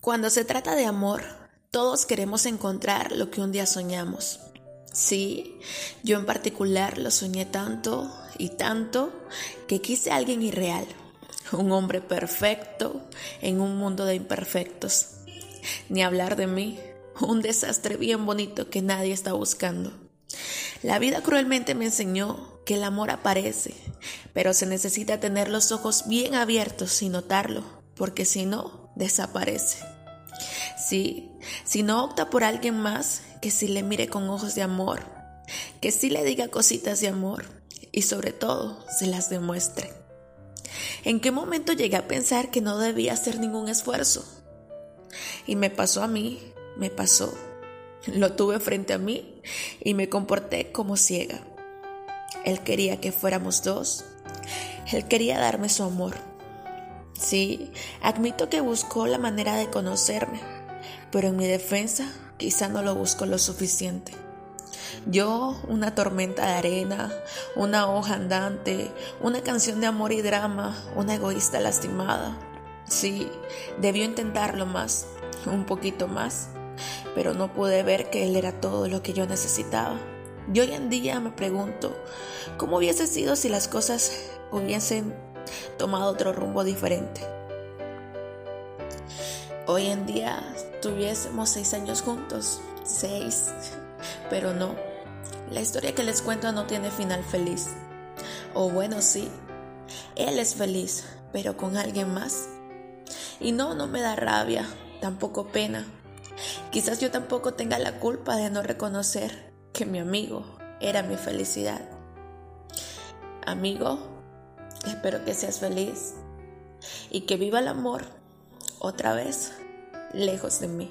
Cuando se trata de amor, todos queremos encontrar lo que un día soñamos. Sí, yo en particular lo soñé tanto y tanto que quise a alguien irreal, un hombre perfecto en un mundo de imperfectos. Ni hablar de mí, un desastre bien bonito que nadie está buscando. La vida cruelmente me enseñó que el amor aparece, pero se necesita tener los ojos bien abiertos y notarlo, porque si no, desaparece. Sí, si no opta por alguien más, que sí le mire con ojos de amor, que sí le diga cositas de amor y sobre todo se las demuestre. ¿En qué momento llegué a pensar que no debía hacer ningún esfuerzo? Y me pasó a mí, me pasó. Lo tuve frente a mí y me comporté como ciega. Él quería que fuéramos dos. Él quería darme su amor. Sí, admito que buscó la manera de conocerme, pero en mi defensa quizá no lo busco lo suficiente. Yo, una tormenta de arena, una hoja andante, una canción de amor y drama, una egoísta lastimada. Sí, debió intentarlo más, un poquito más, pero no pude ver que él era todo lo que yo necesitaba. Y hoy en día me pregunto, ¿cómo hubiese sido si las cosas hubiesen tomado otro rumbo diferente. Hoy en día tuviésemos seis años juntos, seis, pero no. La historia que les cuento no tiene final feliz. O bueno, sí, él es feliz, pero con alguien más. Y no, no me da rabia, tampoco pena. Quizás yo tampoco tenga la culpa de no reconocer que mi amigo era mi felicidad. Amigo, Espero que seas feliz y que viva el amor otra vez lejos de mí.